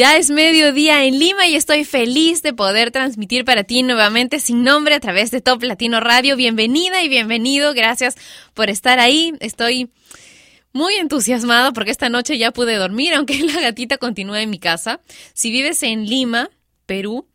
Ya es mediodía en Lima y estoy feliz de poder transmitir para ti nuevamente sin nombre a través de Top Latino Radio. Bienvenida y bienvenido. Gracias por estar ahí. Estoy muy entusiasmado porque esta noche ya pude dormir, aunque la gatita continúa en mi casa. Si vives en Lima, Perú,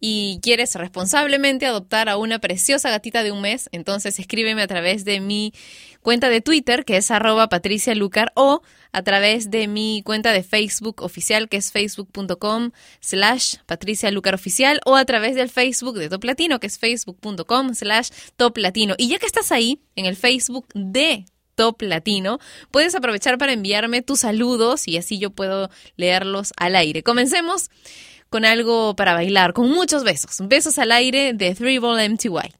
y quieres responsablemente adoptar a una preciosa gatita de un mes, entonces escríbeme a través de mi cuenta de Twitter, que es arroba patricialucar, o a través de mi cuenta de Facebook oficial, que es facebook.com slash patricialucaroficial, o a través del Facebook de Top Latino, que es facebook.com slash Top Latino. Y ya que estás ahí, en el Facebook de Top Latino, puedes aprovechar para enviarme tus saludos y así yo puedo leerlos al aire. Comencemos con algo para bailar, con muchos besos. Besos al aire de Three Ball MTY.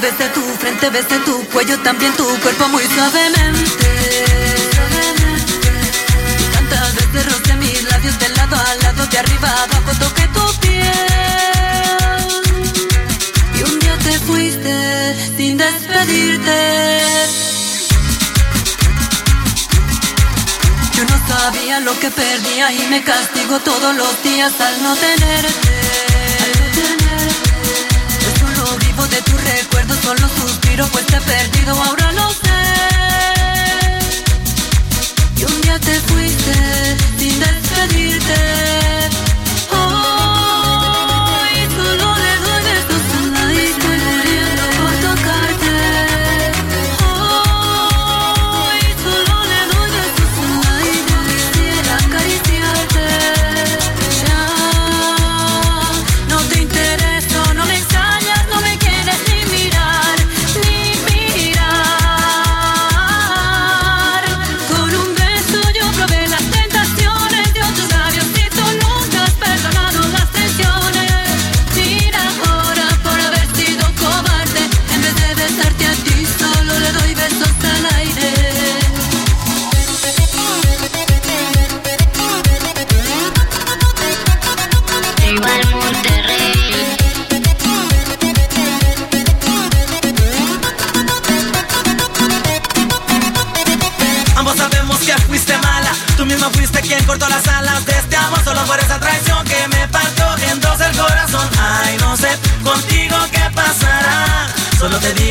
desde tu frente, desde tu cuello, también tu cuerpo muy suavemente. Abajo, toqué tu piel. Y un día te fuiste sin despedirte. Yo no sabía lo que perdía y me castigo todos los días al no tenerte. de tu recuerdo solo suspiro pues te he perdido, ahora lo sé. Y un día te fuiste sin despedirte.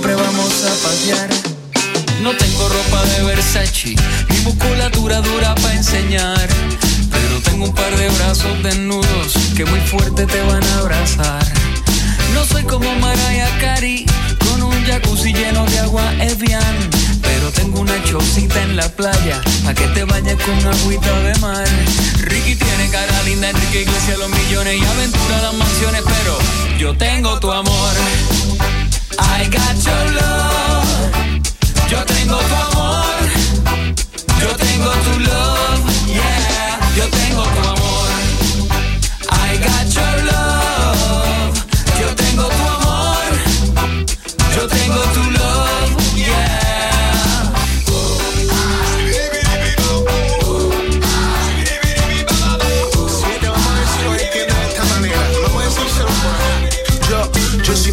siempre vamos a pasear. No tengo ropa de Versace, ni musculatura dura para enseñar. Pero tengo un par de brazos desnudos que muy fuerte te van a abrazar. No soy como Mariah Carey, con un jacuzzi lleno de agua Evian. Pero tengo una chocita en la playa, pa' que te bañes con agüita de mar. Ricky tiene cara linda, Enrique Iglesias los millones y aventura las mansiones, pero yo tengo tu amor. I got your love. Yo tengo tu amor. Yo tengo tu love. Yeah. Yo tengo tu amor. I got your love. Yo tengo tu amor. Yo tengo tu love.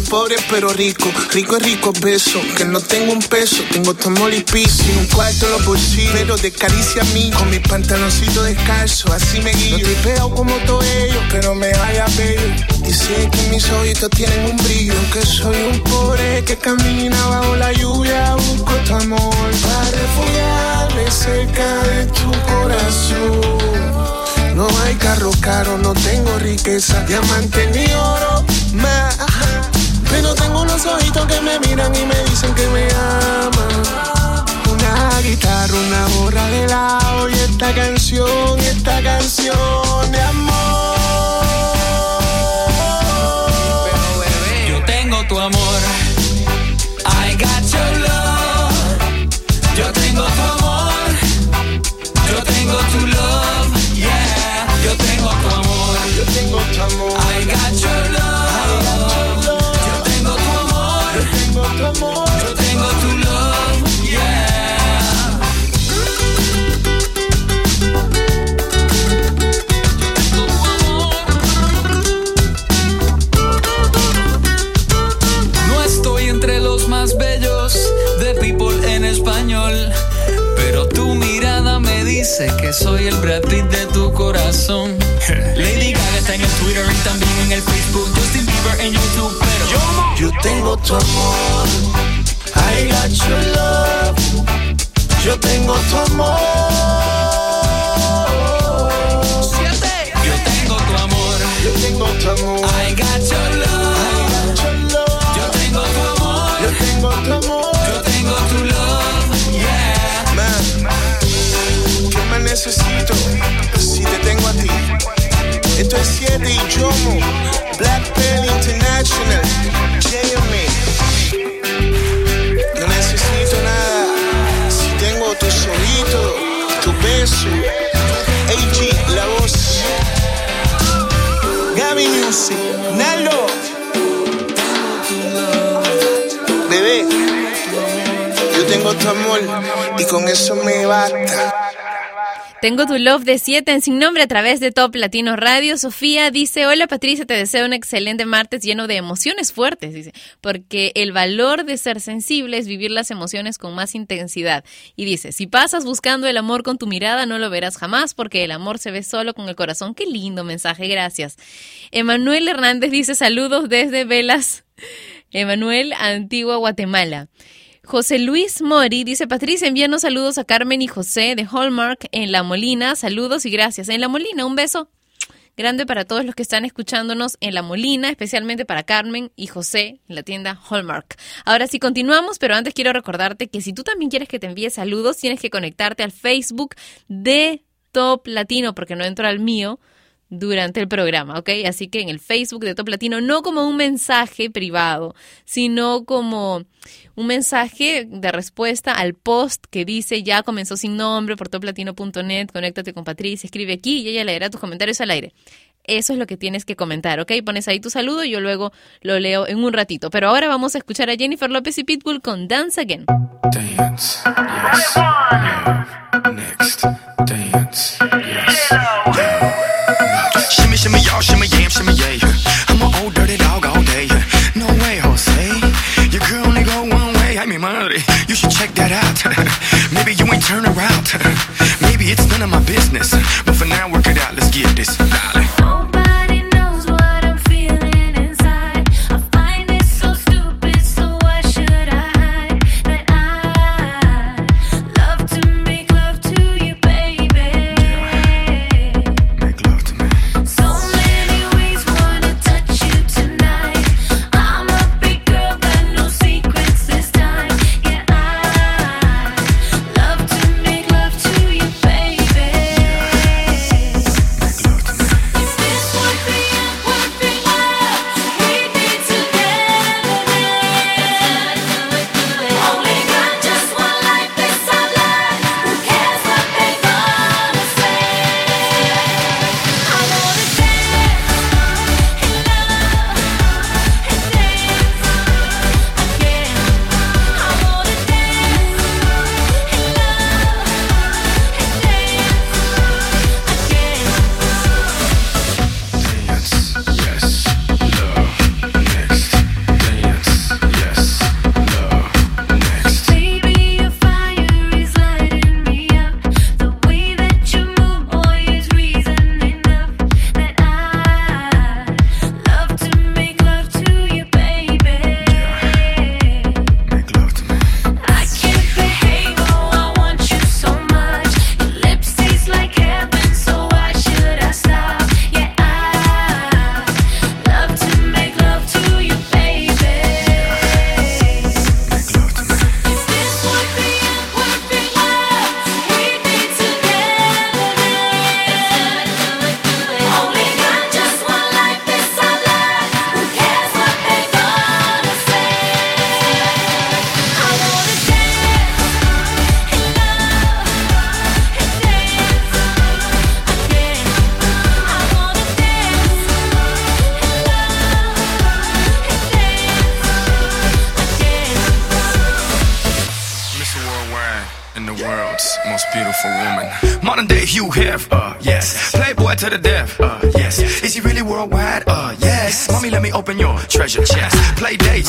Pobre pero rico, rico es rico beso, que no tengo un peso, tengo tu amor y un cuarto en los bolsillos, pero de caricia a mí, con mis pantaloncitos descalzos, así me guío. No te veo como todos ellos, pero me vaya bello, sé que mis ojitos tienen un brillo, que soy un pobre que camina bajo la lluvia, busco tu amor. Para refugiarme cerca de tu corazón. No hay carro caro, no tengo riqueza, diamante ni oro más. Pero tengo unos ojitos que me miran y me dicen que me aman. Una guitarra, una borra de lado y esta canción, esta canción de amor. Yo tengo tu amor. I got your love. Yo tengo tu amor. Yo tengo tu love. Yeah. Yo tengo tu amor. Yo tengo tu amor, de tu corazón. Lady Gaga está en el Twitter y también en el Facebook, Justin Bieber en YouTube, pero Yo tengo tu amor, I got your love. Yo tengo tu amor. yo tengo tu amor. Yo tengo tu amor, I got your I love. got your love. Yo tengo tu amor. Yo tengo tu amor. Necesito si te tengo a ti? Esto es 7 y Jomo, Black Pearl International, JMA. No necesito nada si tengo tus ojitos, tu beso, AG, la voz. Gaby Music, Nalo. Bebé, yo tengo tu amor y con eso me basta. Tengo tu love de 7 en sin nombre a través de Top Latino Radio. Sofía dice, hola Patricia, te deseo un excelente martes lleno de emociones fuertes, dice, porque el valor de ser sensible es vivir las emociones con más intensidad. Y dice, si pasas buscando el amor con tu mirada, no lo verás jamás, porque el amor se ve solo con el corazón. Qué lindo mensaje, gracias. Emanuel Hernández dice, saludos desde Velas, Emanuel, Antigua, Guatemala. José Luis Mori dice, Patricia, envíanos saludos a Carmen y José de Hallmark en La Molina. Saludos y gracias. En La Molina, un beso grande para todos los que están escuchándonos en La Molina, especialmente para Carmen y José en la tienda Hallmark. Ahora sí, continuamos, pero antes quiero recordarte que si tú también quieres que te envíe saludos, tienes que conectarte al Facebook de Top Latino, porque no entro al mío durante el programa, ¿ok? Así que en el Facebook de Top Latino, no como un mensaje privado, sino como un mensaje de respuesta al post que dice ya comenzó sin nombre por toplatino.net, conéctate con Patricia, escribe aquí y ella leerá tus comentarios al aire. Eso es lo que tienes que comentar, ¿ok? Pones ahí tu saludo y yo luego lo leo en un ratito. Pero ahora vamos a escuchar a Jennifer López y Pitbull con Dance Again. Dance, yes, next, dance, yes, love. Shimmy, shimmy, y'all, shimmy, yam, shimmy, yeah. I'm an old dirty dog all day. No way, Jose. Your girl only go one way. Ay, mi madre, you should check that out. Maybe you ain't turn around. Maybe it's none of my business. But for now, work it out. Let's get this.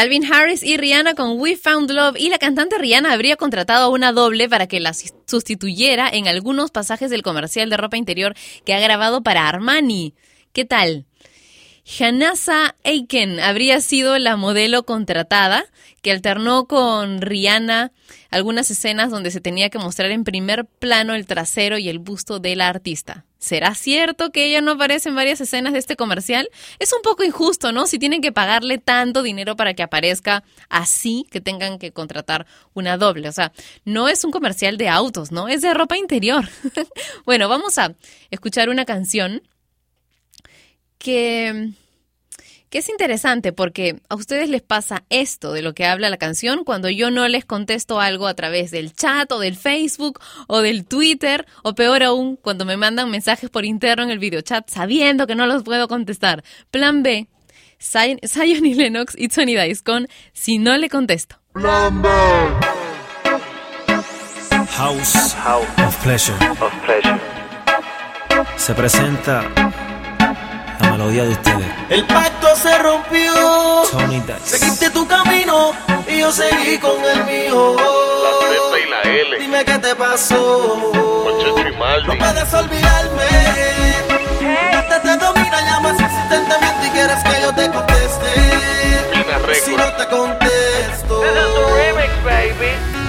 Calvin Harris y Rihanna con We Found Love y la cantante Rihanna habría contratado a una doble para que la sustituyera en algunos pasajes del comercial de ropa interior que ha grabado para Armani. ¿Qué tal? Hanasa Aiken habría sido la modelo contratada que alternó con Rihanna algunas escenas donde se tenía que mostrar en primer plano el trasero y el busto de la artista. ¿Será cierto que ella no aparece en varias escenas de este comercial? Es un poco injusto, ¿no? Si tienen que pagarle tanto dinero para que aparezca así, que tengan que contratar una doble. O sea, no es un comercial de autos, ¿no? Es de ropa interior. bueno, vamos a escuchar una canción que que es interesante porque a ustedes les pasa esto de lo que habla la canción cuando yo no les contesto algo a través del chat o del Facebook o del Twitter o peor aún cuando me mandan mensajes por interno en el videochat sabiendo que no los puedo contestar. Plan B, Zion, y Lennox y Tony Dice con Si no le contesto. Plan B. House, of Pleasure. Of pleasure. Se presenta melodía de ustedes. El pacto se rompió. Seguiste tu camino y yo seguí con el mío. La Z y la L. Dime qué te pasó. No puedes olvidarme. Hey. te domina, llamas insistentemente y quieres que yo te conteste. Si no te contesto.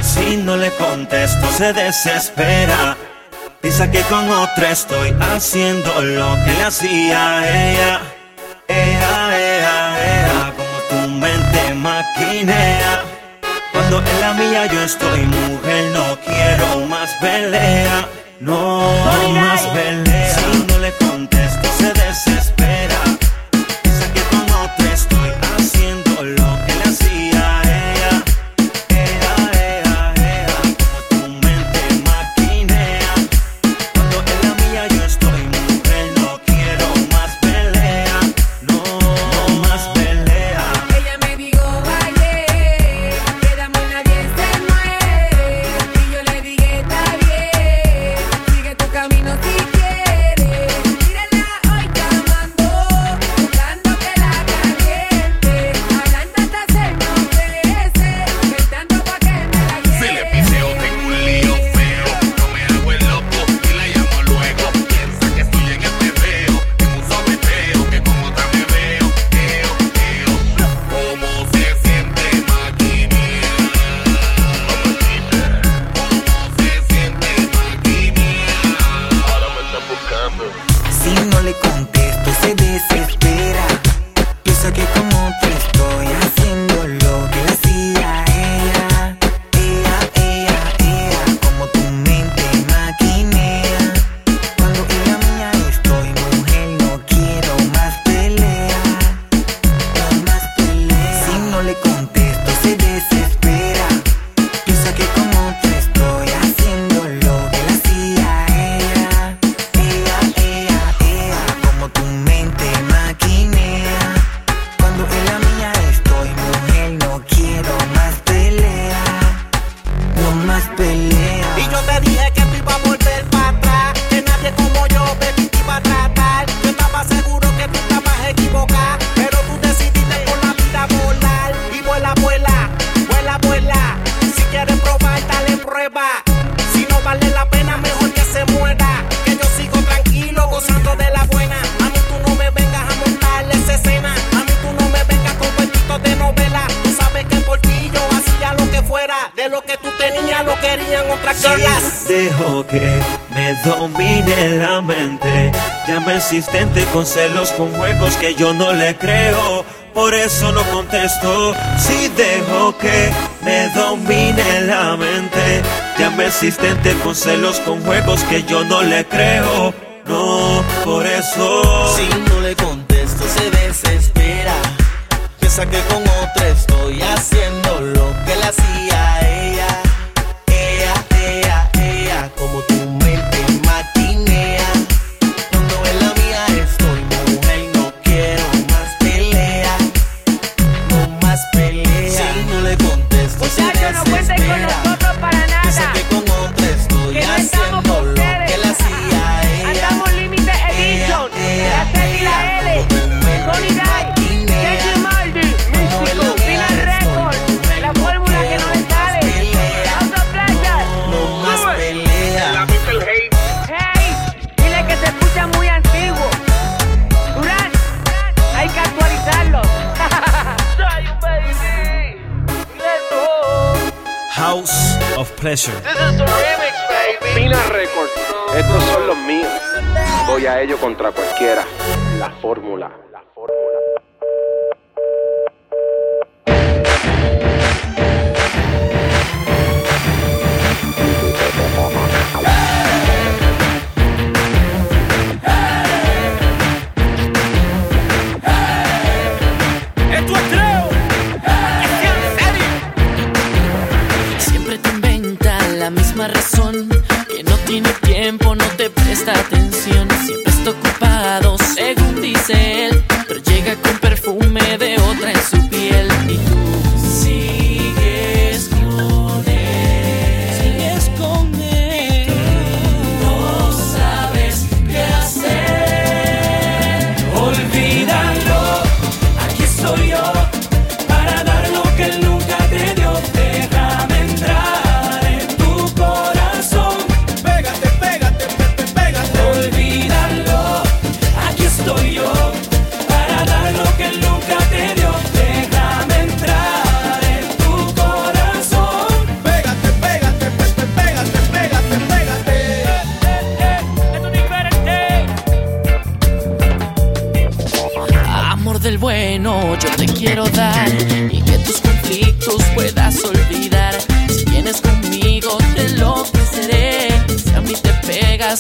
Si no le contesto, se desespera Piensa que con otra estoy haciendo lo que le hacía a ella. Ella, ella, ella, como tu mente maquinea. Cuando en la mía yo estoy mujer, no quiero más pelea. No, más pelea. Si no le contesto, se con celos, con juegos que yo no le creo. Por eso no contesto. Si dejo que me domine la mente, llama insistente con celos, con juegos que yo no le creo. No, por eso. Pleasure. Pina Records. Estos son los míos. Voy a ello contra cualquiera. La fórmula. Esto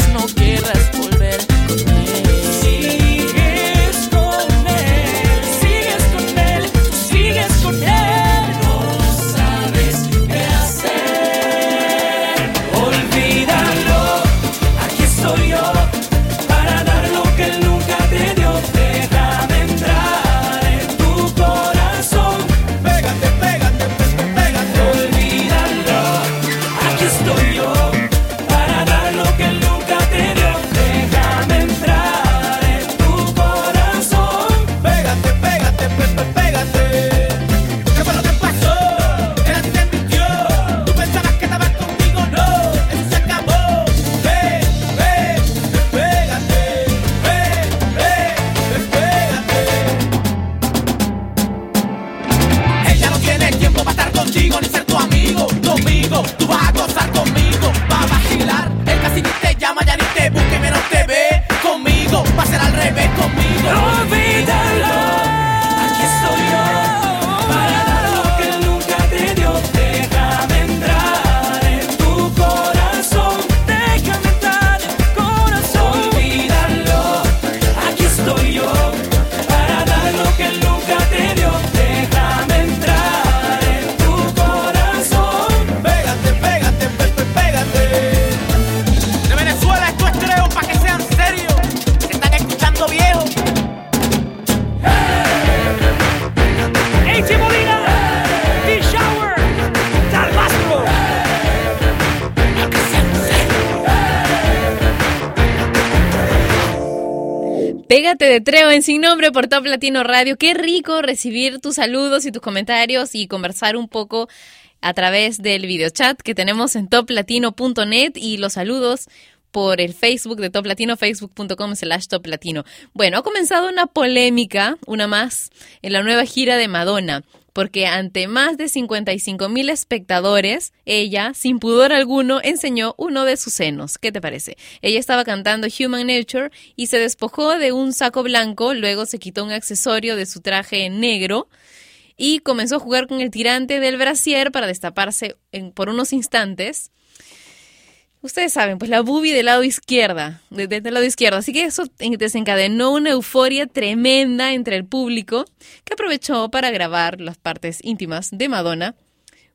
no querrás volver con de Treo en Sin Nombre por Top Latino Radio. Qué rico recibir tus saludos y tus comentarios y conversar un poco a través del videochat que tenemos en toplatino.net y los saludos por el Facebook de Top Latino, facebook.com slash Top Latino. Bueno, ha comenzado una polémica, una más, en la nueva gira de Madonna, porque ante más de 55 mil espectadores, ella, sin pudor alguno, enseñó uno de sus senos. ¿Qué te parece? Ella estaba cantando Human Nature y se despojó de un saco blanco, luego se quitó un accesorio de su traje negro y comenzó a jugar con el tirante del brasier para destaparse en- por unos instantes. Ustedes saben, pues la boobie del lado izquierda, de- de- del lado izquierdo. Así que eso desencadenó una euforia tremenda entre el público que aprovechó para grabar las partes íntimas de Madonna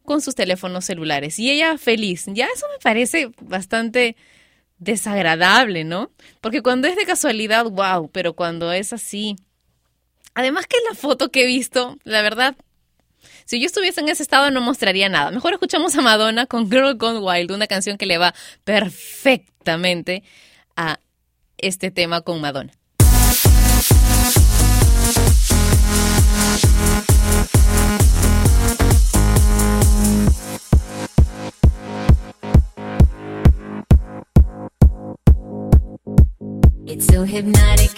con sus teléfonos celulares. Y ella feliz. Ya eso me parece bastante desagradable, ¿no? Porque cuando es de casualidad, wow, pero cuando es así... Además que la foto que he visto, la verdad, si yo estuviese en ese estado no mostraría nada. Mejor escuchamos a Madonna con Girl Gone Wild, una canción que le va perfectamente a este tema con Madonna. It's so hypnotic.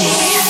Yeah.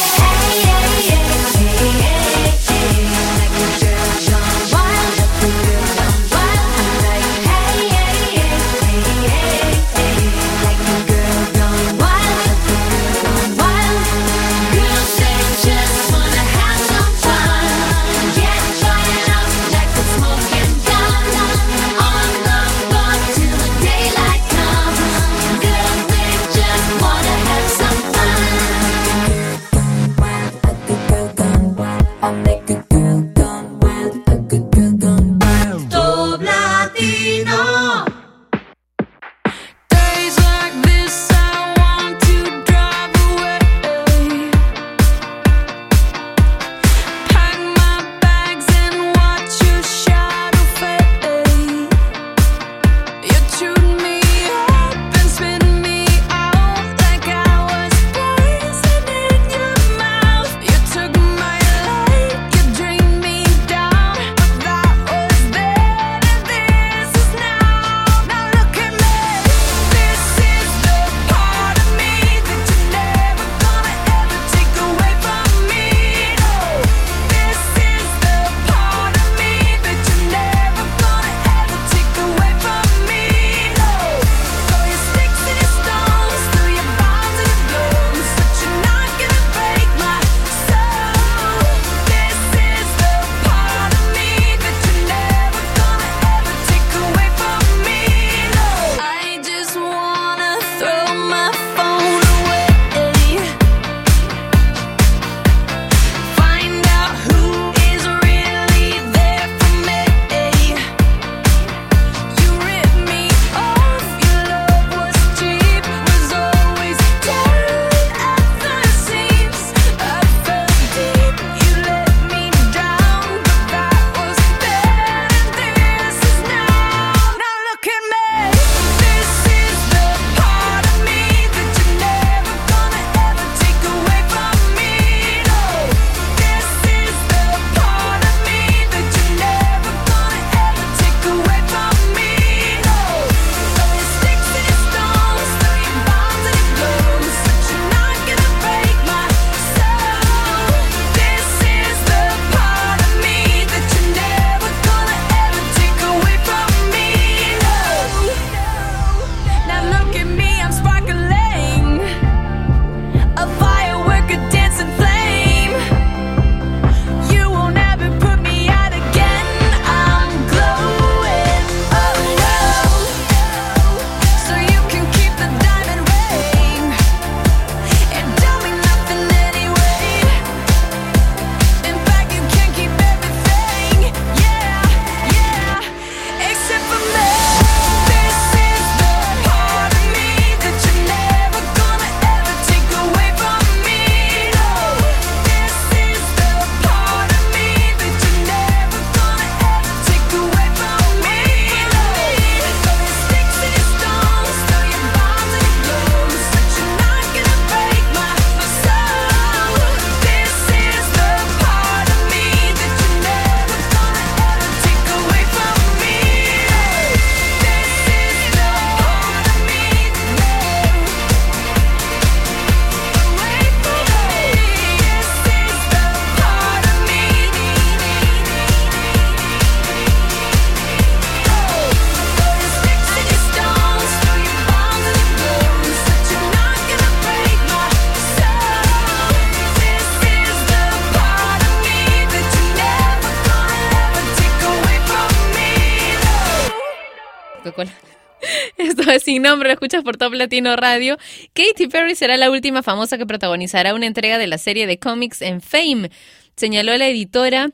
sin nombre, lo escuchas por Top Latino Radio. Katy Perry será la última famosa que protagonizará una entrega de la serie de cómics en Fame, señaló la editora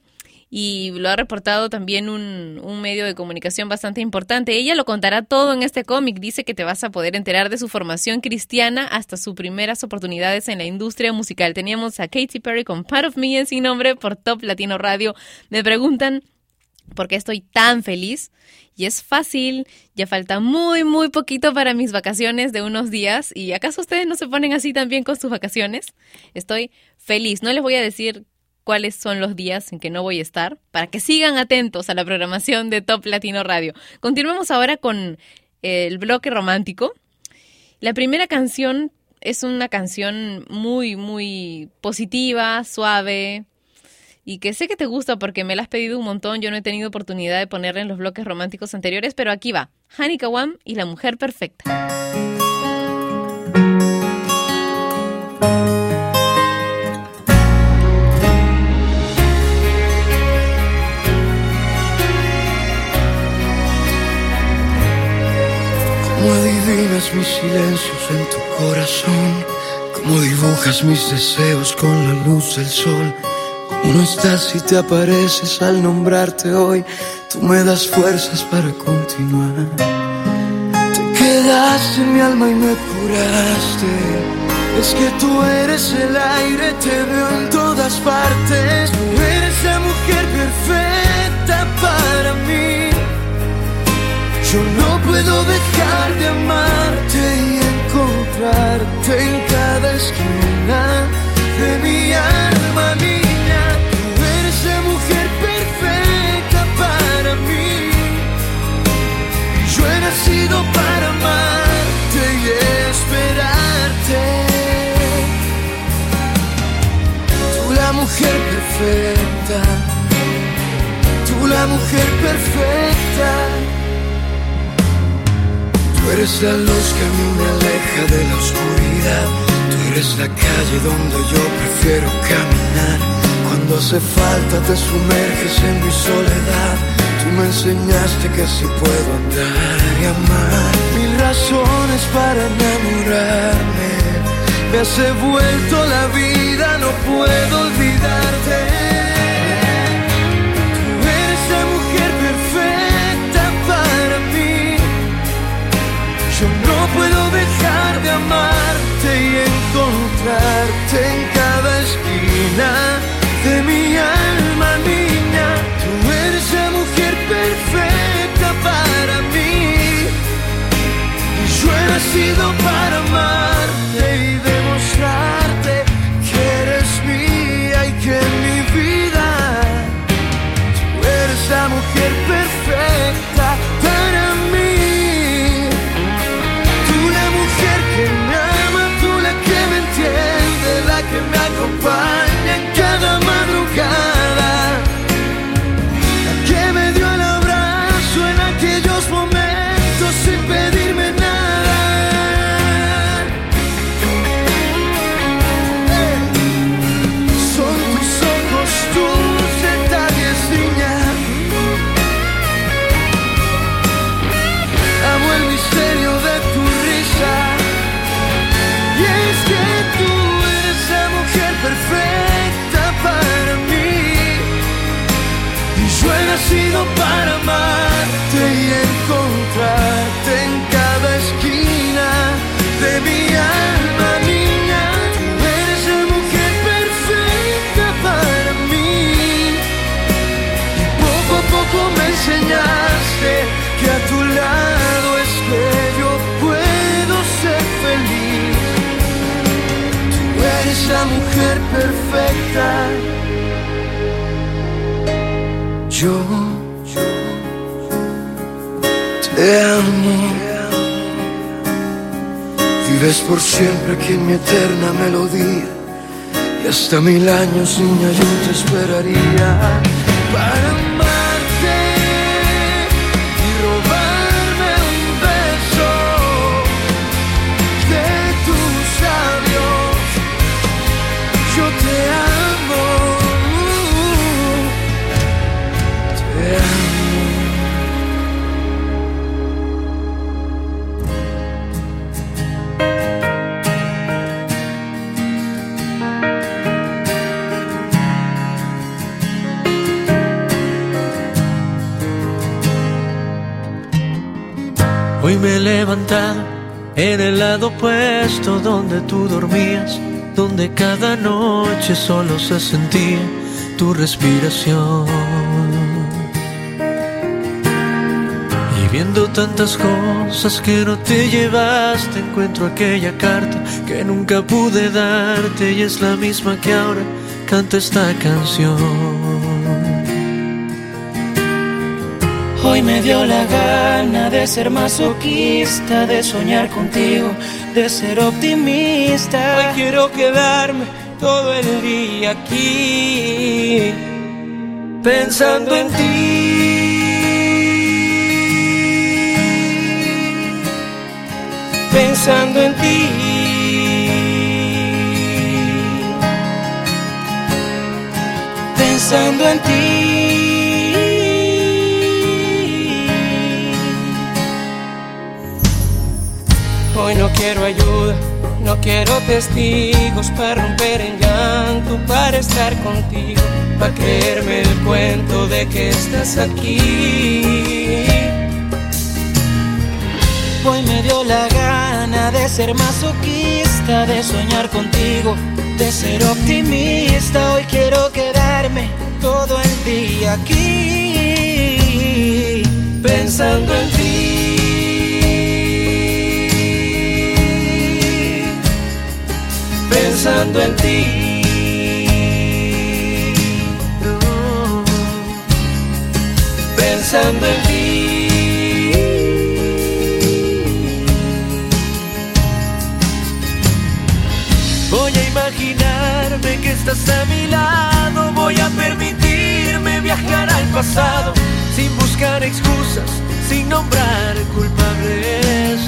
y lo ha reportado también un, medio de comunicación bastante importante. Ella lo contará todo en este cómic. Dice que te vas a poder enterar de su formación cristiana hasta sus primeras oportunidades en la industria musical. Teníamos a Katy Perry con Part of Me en sin nombre por Top Latino Radio. Me preguntan por qué estoy tan feliz. Y es fácil, ya falta muy, muy poquito para mis vacaciones de unos días. ¿Y acaso ustedes no se ponen así también con sus vacaciones? Estoy feliz. No les voy a decir cuáles son los días en que no voy a estar, para que sigan atentos a la programación de Top Latino Radio. Continuemos ahora con el bloque romántico. La primera canción es una canción muy, muy positiva, suave, y que sé que te gusta porque me la has pedido un montón. Yo no he tenido oportunidad de ponerla en los bloques románticos anteriores, pero aquí va. Hani Kawam y la mujer perfecta. Cómo adivinas mis silencios en tu corazón, cómo dibujas mis deseos con la luz del sol. No estás y te apareces al nombrarte hoy, tú me das fuerzas para continuar. Te quedaste en mi alma y me curaste. Es que tú eres el aire, te veo en todas partes. Tú eres la mujer perfecta para mí. Yo no puedo dejar de amarte y encontrarte en cada esquina de mi alma, nacido para amarte y esperarte. Tú la mujer perfecta. Tú la mujer perfecta. Tú eres la luz que a mí me aleja de la oscuridad. Tú eres la calle donde yo prefiero caminar. Cuando hace falta te sumerges en mi soledad. Tú me enseñaste que así puedo andar y amar. Mil razones para enamorarme. Me has vuelto la vida, no puedo olvidarte. Tú eres mujer perfecta para mí. Yo no puedo dejar de amarte y encontrarte en cada esquina de mi alma, niña. Para mí. Y yo he nacido para amarte y demostrarte que eres mía y que en mi vida tú eres la mujer perfecta te amo. Vives por siempre aquí en mi eterna melodía. Y hasta mil años, niña, yo te esperaría para amarte me he levantado en el lado opuesto donde tú dormías, donde cada noche solo se sentía tu respiración. Y viendo tantas cosas que no te llevaste, encuentro aquella carta que nunca pude darte y es la misma que ahora canta esta canción. Hoy me dio la gana de ser masoquista, de soñar contigo, de ser optimista. Hoy quiero quedarme todo el día aquí, pensando en ti, pensando en ti. Pensando en ti. Hoy no quiero ayuda, no quiero testigos para romper en llanto, para estar contigo, para creerme el cuento de que estás aquí. Hoy me dio la gana de ser masoquista, de soñar contigo, de ser optimista. Hoy quiero quedarme todo el día aquí, pensando en ti. Pensando en ti. Pensando en ti. Voy a imaginarme que estás a mi lado, voy a permitirme viajar al pasado, sin buscar excusas, sin nombrar culpables.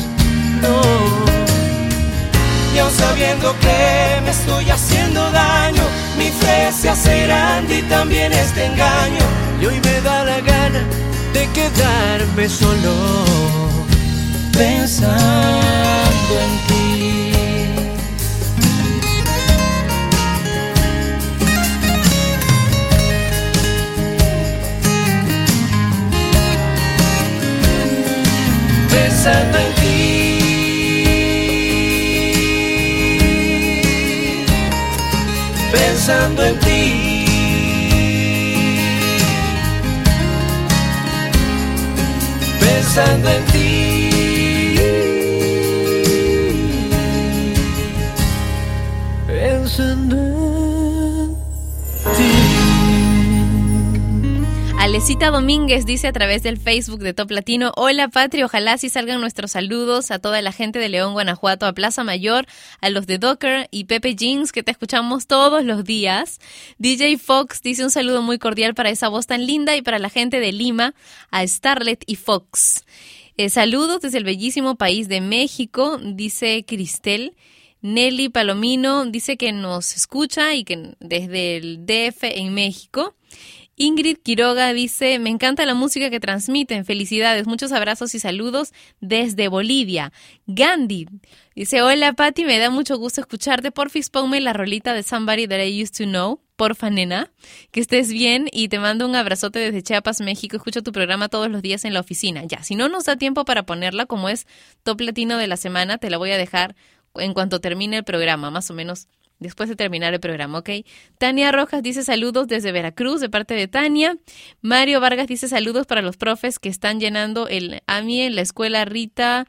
No. Sabiendo que me estoy haciendo daño, mi fe se hace grande y también este engaño. Y hoy me da la gana de quedarme solo, pensando en ti. Pensando en ti. Pensando en ti. Pensando en ti. Alecita Domínguez dice a través del Facebook de Top Latino, hola Patri, ojalá sí salgan nuestros saludos a toda la gente de León, Guanajuato, a Plaza Mayor, a los de Docker y Pepe Jeans que te escuchamos todos los días. DJ Fox dice un saludo muy cordial para esa voz tan linda y para la gente de Lima, a Starlet y Fox. Eh, saludos desde el bellísimo país de México, dice Cristel. Nelly Palomino dice que nos escucha y que desde el DF en México. Ingrid Quiroga dice, me encanta la música que transmiten, felicidades, muchos abrazos y saludos desde Bolivia. Gandhi dice, hola Patti, me da mucho gusto escucharte, porfis ponme la rolita de Somebody That I Used to Know, porfa nena, que estés bien y te mando un abrazote desde Chiapas, México, escucho tu programa todos los días en la oficina. Ya, si no nos da tiempo para ponerla como es top latino de la semana, te la voy a dejar en cuanto termine el programa, más o menos después de terminar el programa, ¿ok? Tania Rojas dice saludos desde Veracruz de parte de Tania. Mario Vargas dice saludos para los profes que están llenando el AMI en la escuela Rita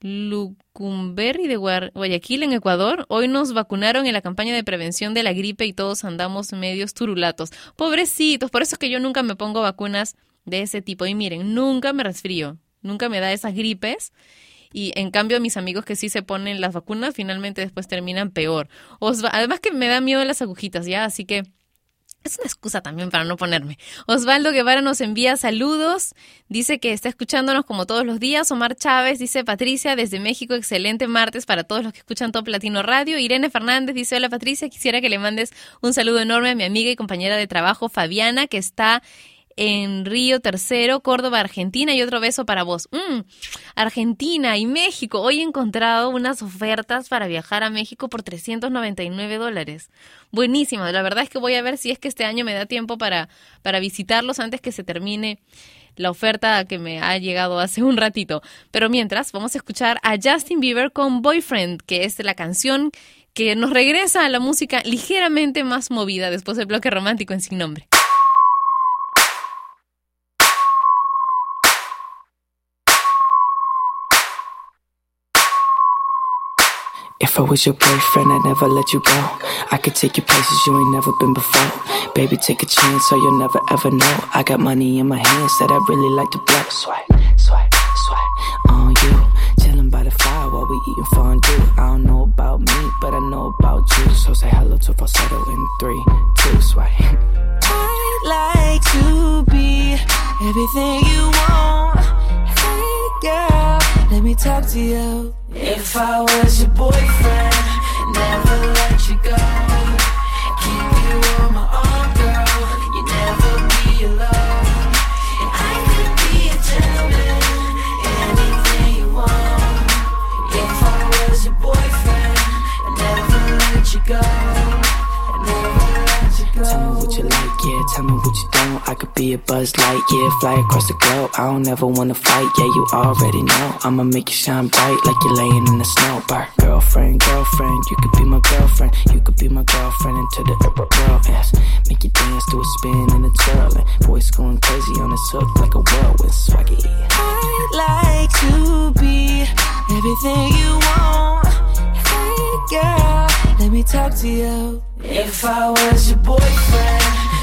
Lucumberri de Guayaquil, en Ecuador. Hoy nos vacunaron en la campaña de prevención de la gripe y todos andamos medios turulatos. Pobrecitos, por eso es que yo nunca me pongo vacunas de ese tipo. Y miren, nunca me resfrío, nunca me da esas gripes. Y en cambio, mis amigos que sí se ponen las vacunas, finalmente después terminan peor. Osva- Además que me da miedo las agujitas, ¿ya? Así que es una excusa también para no ponerme. Osvaldo Guevara nos envía saludos. Dice que está escuchándonos como todos los días. Omar Chávez dice Patricia desde México, excelente martes para todos los que escuchan Top Latino Radio. Irene Fernández dice hola Patricia, quisiera que le mandes un saludo enorme a mi amiga y compañera de trabajo Fabiana que está en Río Tercero, Córdoba, Argentina y otro beso para vos. Mm, Argentina y México. Hoy he encontrado unas ofertas para viajar a México por 399 dólares. Buenísimo. La verdad es que voy a ver si es que este año me da tiempo para, para visitarlos antes que se termine la oferta que me ha llegado hace un ratito. Pero mientras, vamos a escuchar a Justin Bieber con Boyfriend, que es la canción que nos regresa a la música ligeramente más movida después del bloque romántico en sin nombre. I was your boyfriend, I'd never let you go. I could take you places you ain't never been before. Baby, take a chance, so you'll never ever know. I got money in my hands that I really like to blow. Swipe, swipe, swipe on you. Chilling by the fire while we eating fondue. I don't know about me, but I know about you. So say hello to falsetto in three, two, swipe. I'd like to be everything you talk to you. If I was your boyfriend, never a buzz light, yeah, fly across the globe. I don't ever wanna fight, yeah, you already know. I'ma make you shine bright like you're laying in the snow. Bar. Girlfriend, girlfriend, you could be my girlfriend. You could be my girlfriend into the world, yes. Make you dance to a spin and a twirl. And voice going crazy on this hook like a whirlwind swaggy. I'd like to be everything you want. Hey girl, let me talk to you. If I was your boyfriend,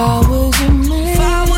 I was your man,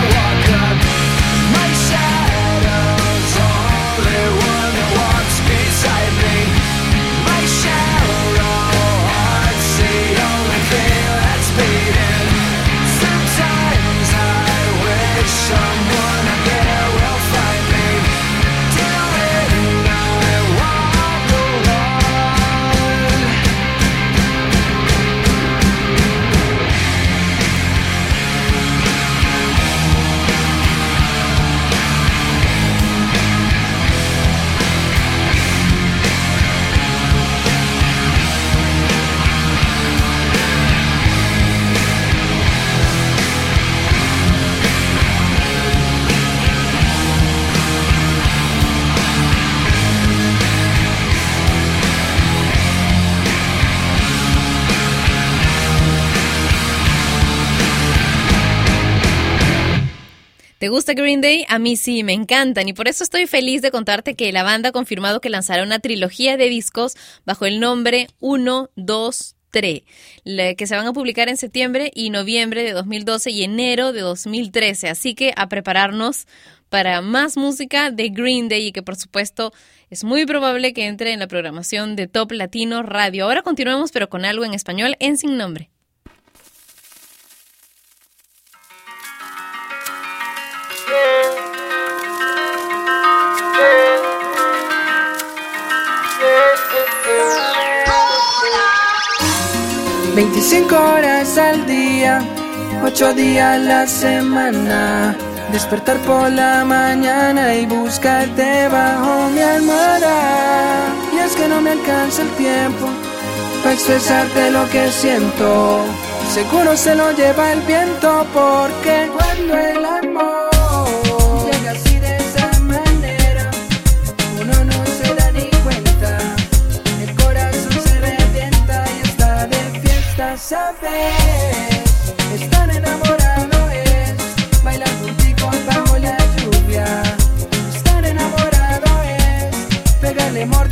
gusta Green Day? A mí sí, me encantan y por eso estoy feliz de contarte que la banda ha confirmado que lanzará una trilogía de discos bajo el nombre 1, 2, 3, la- que se van a publicar en septiembre y noviembre de 2012 y enero de 2013. Así que a prepararnos para más música de Green Day y que por supuesto es muy probable que entre en la programación de Top Latino Radio. Ahora continuemos pero con algo en español en Sin Nombre. 25 horas al día, 8 días a la semana. Despertar por la mañana y buscarte bajo mi almohada. Y es que no me alcanza el tiempo para expresarte lo que siento. Seguro se lo lleva el viento porque cuando el amor ¿sabes? Estar enamorado es bailar juntitos bajo la lluvia. Estar enamorado es pegarle mordiscos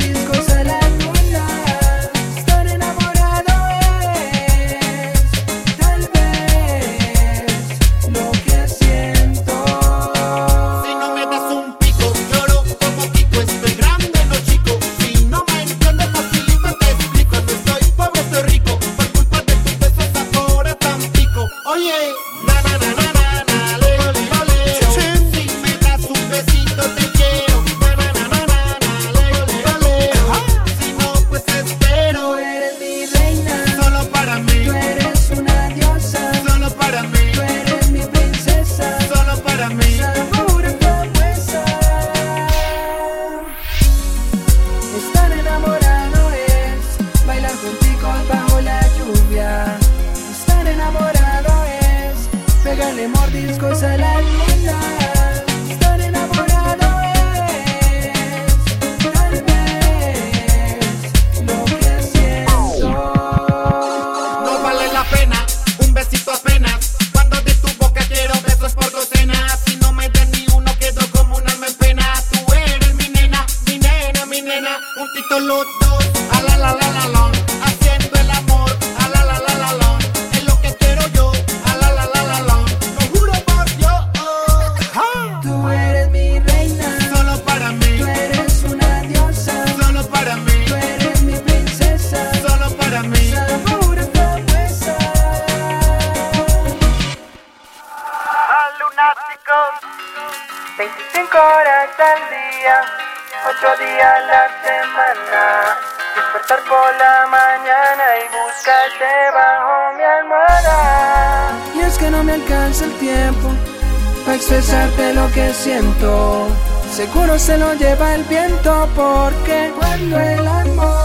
por la mañana y buscarte bajo mi almohada. Y es que no me alcanza el tiempo Para expresarte lo que siento. Seguro se lo lleva el viento Porque cuando el amor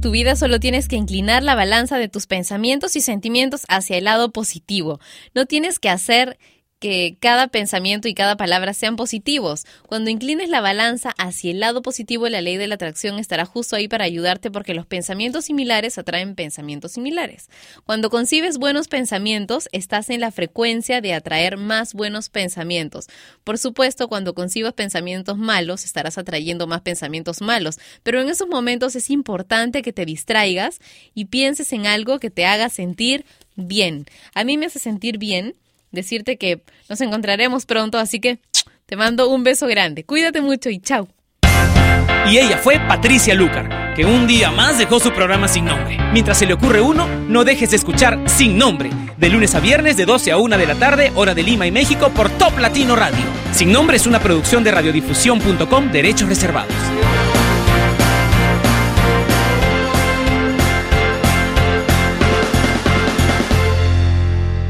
tu vida solo tienes que inclinar la balanza de tus pensamientos y sentimientos hacia el lado positivo. No tienes que hacer que cada pensamiento y cada palabra sean positivos. Cuando inclines la balanza hacia el lado positivo, la ley de la atracción estará justo ahí para ayudarte porque los pensamientos similares atraen pensamientos similares. Cuando concibes buenos pensamientos, estás en la frecuencia de atraer más buenos pensamientos. Por supuesto, cuando concibas pensamientos malos, estarás atrayendo más pensamientos malos, pero en esos momentos es importante que te distraigas y pienses en algo que te haga sentir bien. A mí me hace sentir bien decirte que nos encontraremos pronto, así que te mando un beso grande. Cuídate mucho y chao. Y ella fue Patricia Lucar, que un día más dejó su programa sin nombre. Mientras se le ocurre uno, no dejes de escuchar Sin Nombre, de lunes a viernes de 12 a 1 de la tarde, hora de Lima y México, por Top Latino Radio. Sin Nombre es una producción de radiodifusión.com, derechos reservados.